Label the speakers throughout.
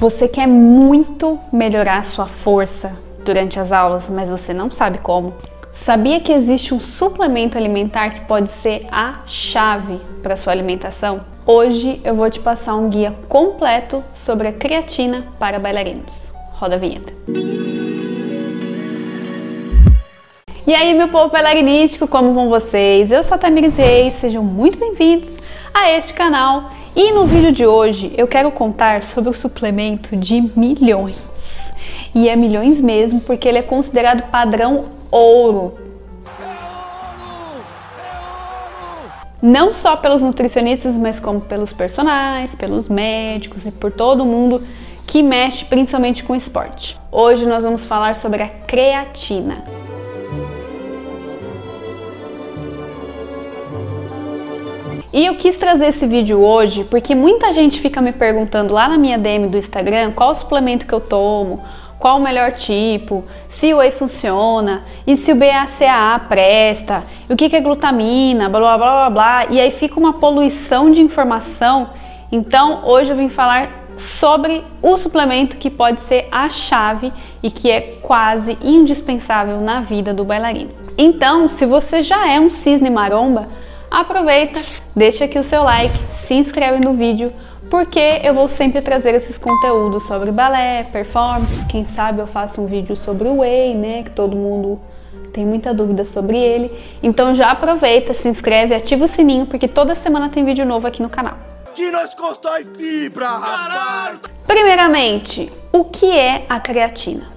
Speaker 1: Você quer muito melhorar sua força durante as aulas, mas você não sabe como? Sabia que existe um suplemento alimentar que pode ser a chave para sua alimentação? Hoje eu vou te passar um guia completo sobre a creatina para bailarinos. Roda a vinheta. E aí, meu povo bailarinístico, como vão vocês? Eu sou a Tamires Reis, sejam muito bem-vindos a este canal. E no vídeo de hoje eu quero contar sobre o suplemento de milhões. E é milhões mesmo, porque ele é considerado padrão ouro. Não só pelos nutricionistas, mas como pelos personagens, pelos médicos e por todo mundo que mexe principalmente com esporte. Hoje nós vamos falar sobre a creatina. E eu quis trazer esse vídeo hoje porque muita gente fica me perguntando lá na minha DM do Instagram qual suplemento que eu tomo, qual o melhor tipo, se o whey funciona, e se o BACAA presta, o que é glutamina, blá blá blá blá, e aí fica uma poluição de informação. Então hoje eu vim falar sobre o suplemento que pode ser a chave e que é quase indispensável na vida do bailarino. Então, se você já é um cisne maromba, aproveita, deixa aqui o seu like, se inscreve no vídeo, porque eu vou sempre trazer esses conteúdos sobre balé, performance, quem sabe eu faço um vídeo sobre o Whey, né, que todo mundo tem muita dúvida sobre ele. Então já aproveita, se inscreve, ativa o sininho, porque toda semana tem vídeo novo aqui no canal.
Speaker 2: Que nós constrói fibra, rapaz!
Speaker 1: Primeiramente, o que é a creatina?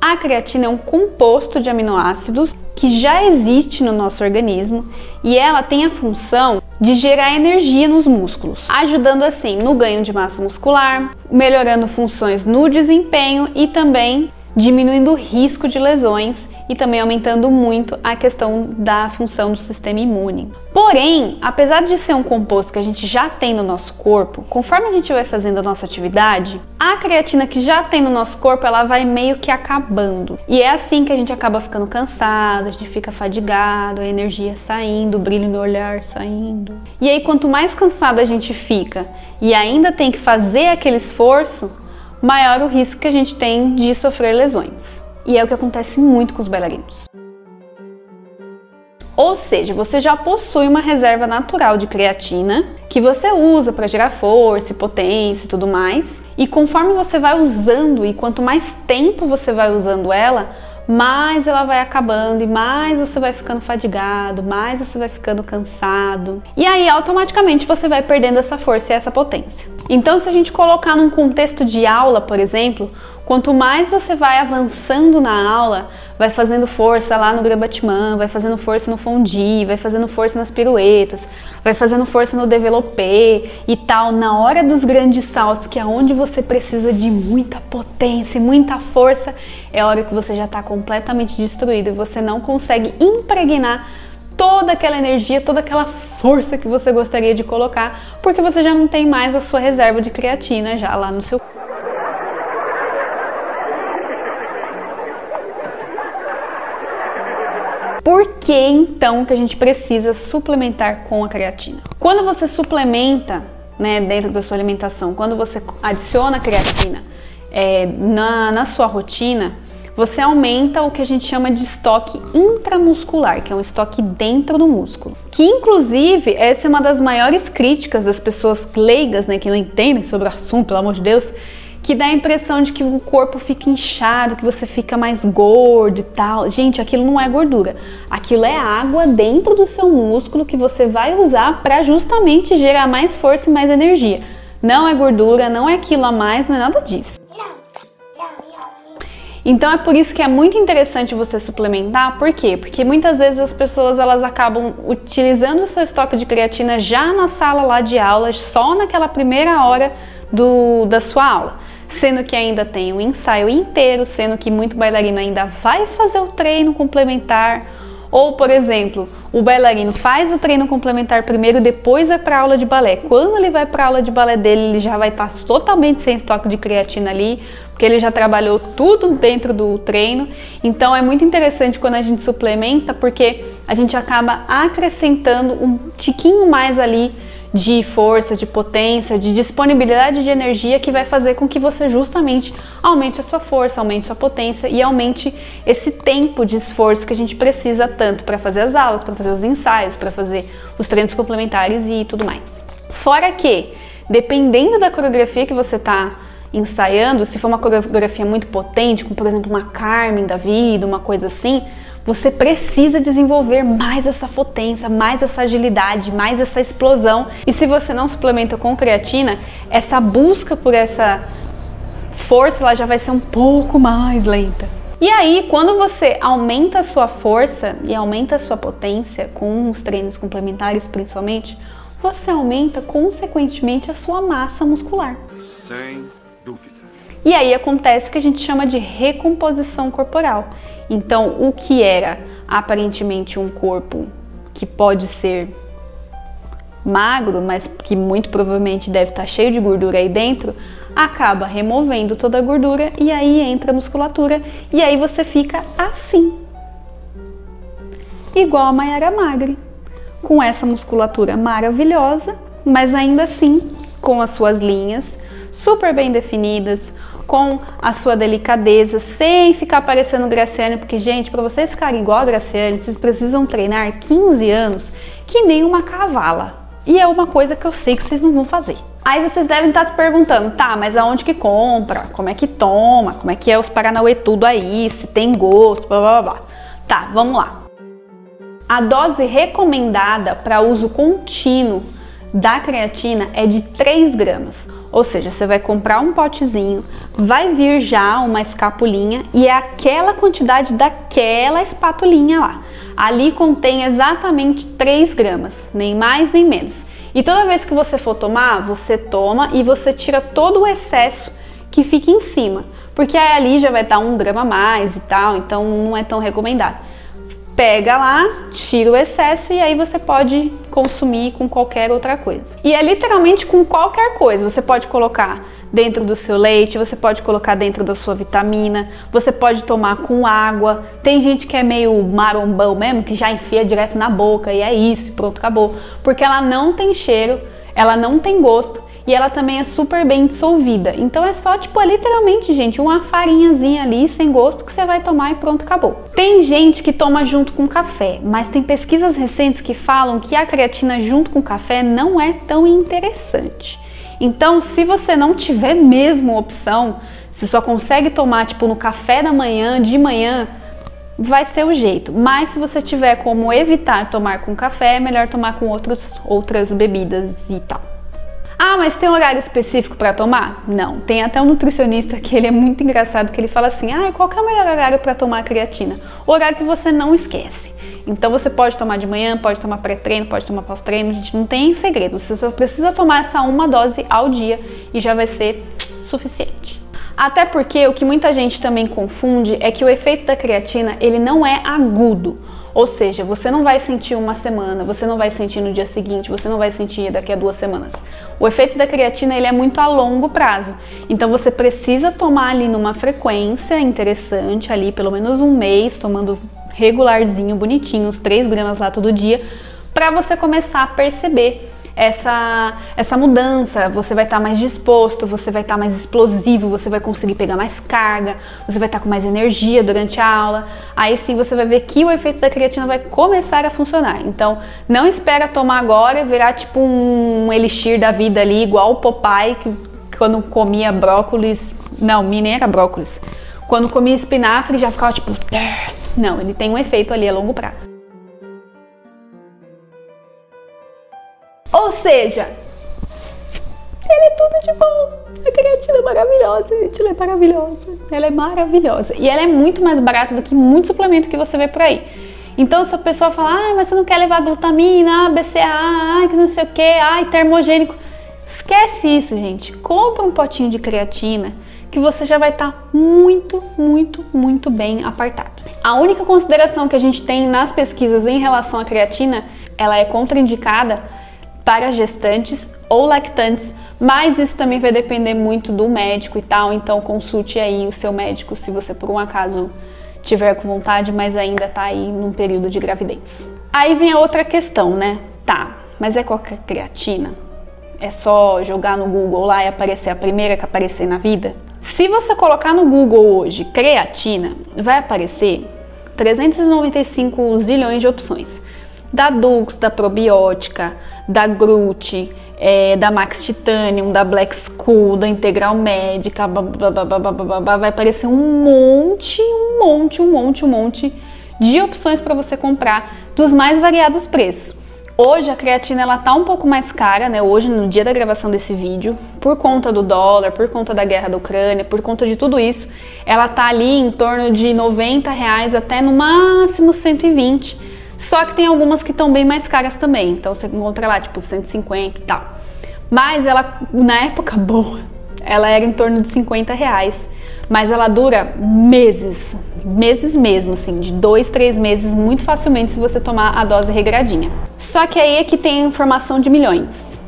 Speaker 1: A creatina é um composto de aminoácidos que já existe no nosso organismo e ela tem a função de gerar energia nos músculos, ajudando assim no ganho de massa muscular, melhorando funções no desempenho e também diminuindo o risco de lesões e também aumentando muito a questão da função do sistema imune. Porém, apesar de ser um composto que a gente já tem no nosso corpo, conforme a gente vai fazendo a nossa atividade, a creatina que já tem no nosso corpo, ela vai meio que acabando. E é assim que a gente acaba ficando cansado, a gente fica fadigado, a energia saindo, o brilho no olhar saindo. E aí quanto mais cansado a gente fica e ainda tem que fazer aquele esforço, maior o risco que a gente tem de sofrer lesões. E é o que acontece muito com os bailarinos. Ou seja, você já possui uma reserva natural de creatina que você usa para gerar força, potência e tudo mais. E conforme você vai usando e quanto mais tempo você vai usando ela, mais ela vai acabando e mais você vai ficando fadigado, mais você vai ficando cansado. E aí automaticamente você vai perdendo essa força e essa potência. Então, se a gente colocar num contexto de aula, por exemplo, Quanto mais você vai avançando na aula, vai fazendo força lá no Grabatman, vai fazendo força no Fondi, vai fazendo força nas piruetas, vai fazendo força no developé e tal, na hora dos grandes saltos, que é onde você precisa de muita potência, muita força, é a hora que você já está completamente destruído e você não consegue impregnar toda aquela energia, toda aquela força que você gostaria de colocar, porque você já não tem mais a sua reserva de creatina já lá no seu Por que então que a gente precisa suplementar com a creatina? Quando você suplementa né, dentro da sua alimentação, quando você adiciona a creatina é, na, na sua rotina, você aumenta o que a gente chama de estoque intramuscular, que é um estoque dentro do músculo. Que inclusive essa é uma das maiores críticas das pessoas leigas, né, que não entendem sobre o assunto, pelo amor de Deus, que dá a impressão de que o corpo fica inchado, que você fica mais gordo e tal. Gente, aquilo não é gordura. Aquilo é água dentro do seu músculo que você vai usar para justamente gerar mais força e mais energia. Não é gordura, não é aquilo a mais, não é nada disso. Então é por isso que é muito interessante você suplementar, por quê? Porque muitas vezes as pessoas elas acabam utilizando o seu estoque de creatina já na sala lá de aulas, só naquela primeira hora do, da sua aula sendo que ainda tem o ensaio inteiro, sendo que muito bailarino ainda vai fazer o treino complementar. Ou, por exemplo, o bailarino faz o treino complementar primeiro, depois vai para aula de balé. Quando ele vai para aula de balé dele, ele já vai estar tá totalmente sem estoque de creatina ali, porque ele já trabalhou tudo dentro do treino. Então é muito interessante quando a gente suplementa, porque a gente acaba acrescentando um tiquinho mais ali de força, de potência, de disponibilidade de energia que vai fazer com que você justamente aumente a sua força, aumente sua potência e aumente esse tempo de esforço que a gente precisa tanto para fazer as aulas, para fazer os ensaios, para fazer os treinos complementares e tudo mais. Fora que, dependendo da coreografia que você está ensaiando, se for uma coreografia muito potente, como por exemplo uma Carmen da vida, uma coisa assim, você precisa desenvolver mais essa potência, mais essa agilidade, mais essa explosão. E se você não suplementa com creatina, essa busca por essa força ela já vai ser um pouco mais lenta. E aí, quando você aumenta a sua força e aumenta a sua potência com os treinos complementares principalmente, você aumenta consequentemente a sua massa muscular.
Speaker 2: Sem dúvida.
Speaker 1: E aí acontece o que a gente chama de recomposição corporal. Então, o que era aparentemente um corpo que pode ser magro, mas que muito provavelmente deve estar cheio de gordura aí dentro, acaba removendo toda a gordura e aí entra a musculatura e aí você fica assim. Igual a Mayara Magre, com essa musculatura maravilhosa, mas ainda assim com as suas linhas super bem definidas, com a sua delicadeza, sem ficar parecendo Graciane, porque, gente, para vocês ficarem igual a Graciane, vocês precisam treinar 15 anos que nem uma cavala. E é uma coisa que eu sei que vocês não vão fazer. Aí vocês devem estar se perguntando, tá, mas aonde que compra? Como é que toma? Como é que é os Paranauê tudo aí? Se tem gosto, blá blá blá. Tá, vamos lá. A dose recomendada para uso contínuo da creatina é de 3 gramas. Ou seja, você vai comprar um potezinho, vai vir já uma escapulinha e é aquela quantidade daquela espatulinha lá. Ali contém exatamente 3 gramas, nem mais nem menos. E toda vez que você for tomar, você toma e você tira todo o excesso que fica em cima, porque ali já vai estar um grama a mais e tal, então não é tão recomendado pega lá, tira o excesso e aí você pode consumir com qualquer outra coisa. E é literalmente com qualquer coisa. Você pode colocar dentro do seu leite, você pode colocar dentro da sua vitamina, você pode tomar com água. Tem gente que é meio marombão mesmo, que já enfia direto na boca e é isso, pronto, acabou. Porque ela não tem cheiro, ela não tem gosto e ela também é super bem dissolvida. Então é só, tipo, é literalmente, gente, uma farinhazinha ali sem gosto que você vai tomar e pronto, acabou. Tem gente que toma junto com café, mas tem pesquisas recentes que falam que a creatina junto com café não é tão interessante. Então, se você não tiver mesmo opção, se só consegue tomar tipo no café da manhã, de manhã, vai ser o jeito. Mas se você tiver como evitar tomar com café, é melhor tomar com outros, outras bebidas e tal. Ah, mas tem horário específico para tomar? Não. Tem até um nutricionista que ele é muito engraçado que ele fala assim: "Ah, qual é o melhor horário para tomar creatina?" O horário que você não esquece. Então você pode tomar de manhã, pode tomar pré-treino, pode tomar pós-treino, a gente não tem segredo. Você só precisa tomar essa uma dose ao dia e já vai ser suficiente. Até porque o que muita gente também confunde é que o efeito da creatina, ele não é agudo. Ou seja, você não vai sentir uma semana, você não vai sentir no dia seguinte, você não vai sentir daqui a duas semanas. O efeito da creatina ele é muito a longo prazo. Então você precisa tomar ali numa frequência interessante, ali pelo menos um mês, tomando regularzinho, bonitinho, uns 3 gramas lá todo dia, para você começar a perceber essa, essa mudança. Você vai estar tá mais disposto, você vai estar tá mais explosivo, você vai conseguir pegar mais carga, você vai estar tá com mais energia durante a aula. Aí sim você vai ver que o efeito da creatina vai começar a funcionar. Então, não espera tomar agora e virar tipo um elixir da vida ali, igual o Popeye, que quando comia brócolis. Não, era brócolis. Quando comia espinafre já ficava tipo. Não, ele tem um efeito ali a longo prazo. Ou seja, ele é tudo de bom. A creatina é maravilhosa, gente. Ela é maravilhosa. Ela é maravilhosa. E ela é muito mais barata do que muito suplemento que você vê por aí. Então, se a pessoa fala, ah, mas você não quer levar glutamina, BCA, que não sei o que, ai, termogênico. Esquece isso, gente. Compra um potinho de creatina que você já vai estar tá muito, muito, muito bem apartado. A única consideração que a gente tem nas pesquisas em relação à creatina, ela é contraindicada para gestantes ou lactantes, mas isso também vai depender muito do médico e tal, então consulte aí o seu médico se você por um acaso tiver com vontade, mas ainda tá aí num período de gravidez. Aí vem a outra questão, né? Tá, mas é qualquer creatina? É só jogar no Google lá e aparecer a primeira que aparecer na vida? Se você colocar no Google hoje creatina, vai aparecer 395 zilhões de opções. Da Dux, da probiótica, da Grut, é, da Max Titanium, da Black School, da Integral Médica, vai aparecer um monte, um monte, um monte, um monte de opções para você comprar dos mais variados preços. Hoje a creatina ela tá um pouco mais cara, né? Hoje no dia da gravação desse vídeo, por conta do dólar, por conta da guerra da Ucrânia, por conta de tudo isso, ela tá ali em torno de 90 reais até no máximo 120. Só que tem algumas que estão bem mais caras também, então você encontra lá tipo 150 e tal. Mas ela na época boa, ela era em torno de 50 reais mas ela dura meses, meses mesmo, assim, de dois, três meses, muito facilmente se você tomar a dose regradinha. Só que aí é que tem a informação de milhões.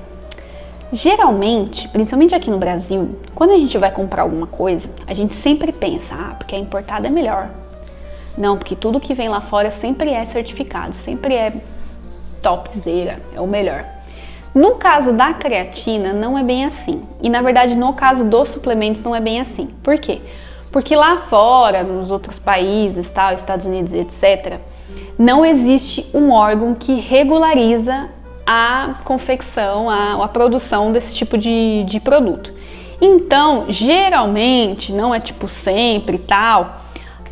Speaker 1: Geralmente, principalmente aqui no Brasil, quando a gente vai comprar alguma coisa, a gente sempre pensa, ah, porque a importada é melhor. Não, porque tudo que vem lá fora sempre é certificado, sempre é topzera, é o melhor. No caso da creatina, não é bem assim. E na verdade, no caso dos suplementos, não é bem assim. Por quê? Porque lá fora, nos outros países, tal, Estados Unidos, etc., não existe um órgão que regulariza a confecção, a, a produção desse tipo de, de produto. Então, geralmente, não é tipo sempre tal,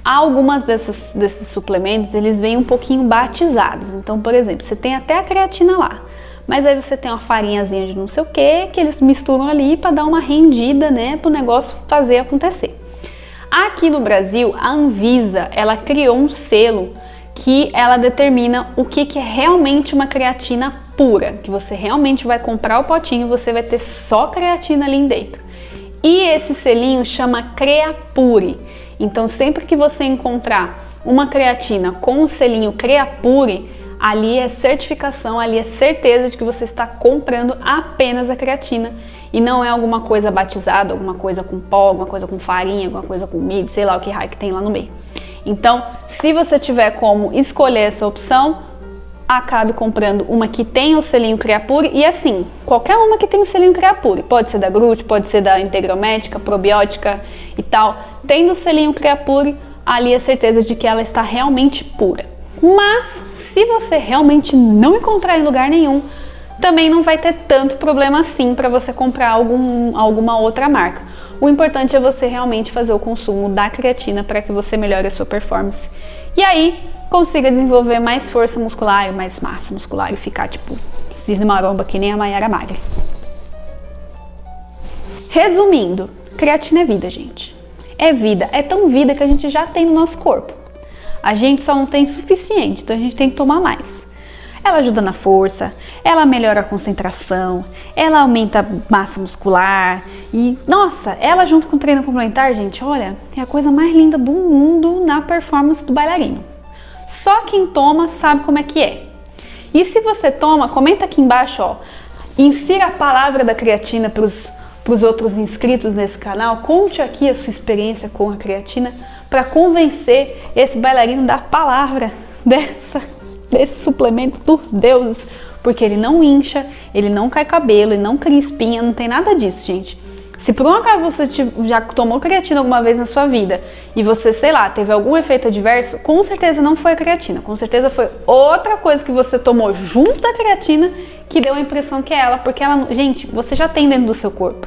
Speaker 1: algumas dessas, desses suplementos eles vêm um pouquinho batizados. Então, por exemplo, você tem até a creatina lá. Mas aí você tem uma farinhazinha de não sei o que que eles misturam ali para dar uma rendida, né, para o negócio fazer acontecer. Aqui no Brasil, a Anvisa ela criou um selo que ela determina o que, que é realmente uma creatina pura, que você realmente vai comprar o potinho, você vai ter só creatina ali dentro. E esse selinho chama Creapure. Então, sempre que você encontrar uma creatina com o selinho Creapure, ali é certificação, ali é certeza de que você está comprando apenas a creatina e não é alguma coisa batizada, alguma coisa com pó, alguma coisa com farinha, alguma coisa com milho, sei lá o que raio que tem lá no meio. Então, se você tiver como escolher essa opção, acabe comprando uma que tem o selinho Creapure e assim, qualquer uma que tem o selinho Creapure, pode ser da Grut, pode ser da Integral Médica, probiótica e tal, tendo o selinho Creapure, ali é certeza de que ela está realmente pura. Mas se você realmente não encontrar em lugar nenhum, também não vai ter tanto problema assim para você comprar algum, alguma outra marca. O importante é você realmente fazer o consumo da creatina para que você melhore a sua performance. E aí consiga desenvolver mais força muscular e mais massa muscular e ficar tipo cisne maromba que nem a Mayara Magre. Resumindo, creatina é vida, gente. É vida, é tão vida que a gente já tem no nosso corpo. A gente só não tem suficiente, então a gente tem que tomar mais. Ela ajuda na força, ela melhora a concentração, ela aumenta a massa muscular e, nossa, ela junto com o treino complementar, gente, olha, é a coisa mais linda do mundo na performance do bailarino. Só quem toma sabe como é que é. E se você toma, comenta aqui embaixo, ó, insira a palavra da creatina para os para os outros inscritos nesse canal, conte aqui a sua experiência com a creatina para convencer esse bailarino da palavra dessa, desse suplemento dos deuses, porque ele não incha, ele não cai cabelo, ele não cria espinha, não tem nada disso, gente. Se por um acaso você já tomou creatina alguma vez na sua vida e você, sei lá, teve algum efeito adverso, com certeza não foi a creatina, com certeza foi outra coisa que você tomou junto da creatina que deu a impressão que é ela, porque ela, gente, você já tem dentro do seu corpo.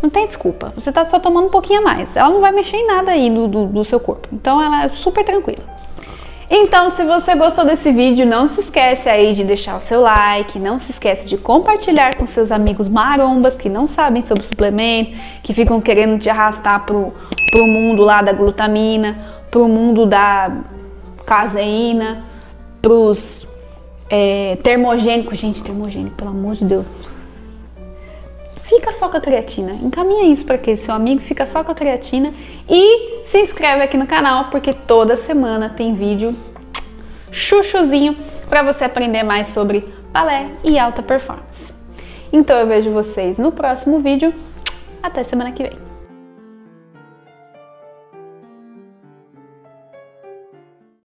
Speaker 1: Não tem desculpa. Você tá só tomando um pouquinho a mais. Ela não vai mexer em nada aí do, do, do seu corpo. Então ela é super tranquila. Então, se você gostou desse vídeo, não se esquece aí de deixar o seu like, não se esquece de compartilhar com seus amigos marombas que não sabem sobre suplemento, que ficam querendo te arrastar pro, pro mundo lá da glutamina, pro mundo da caseína, pros é, termogênicos. Gente, termogênico, pelo amor de Deus. Fica só com a creatina. Encaminha isso para aquele seu amigo, fica só com a creatina e se inscreve aqui no canal porque toda semana tem vídeo chuchuzinho para você aprender mais sobre balé e alta performance. Então eu vejo vocês no próximo vídeo. Até semana que vem.